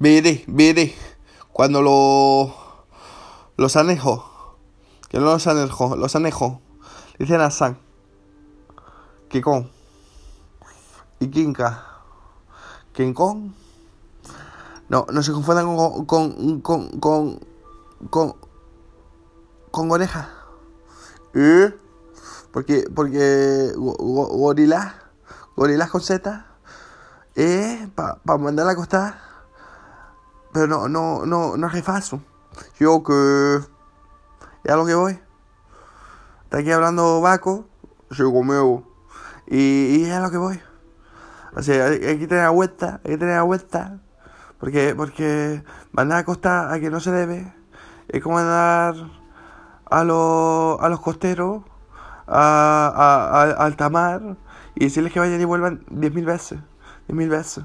Veré, veré. Cuando lo, los anejos, que no los anejos, los anejos, dicen a San, con, y Kinka, King. No, no se confundan con, con, con, con, con, con. ¿Eh? Porque, porque gorila, gorilas con Z, eh, para pa mandar a acostar. Pero no, no, no, no falso. Yo que, ya lo que voy. Está aquí hablando Baco, yo conmigo. Y, y ya lo que voy. O sea, hay, que tener la vuelta, hay que tener la vuelta. Porque, porque mandar a acostar a que no se debe. Es como mandar a los, a los costeros a, a, a, al tamar y decirles que vayan y vuelvan diez mil veces, diez mil veces.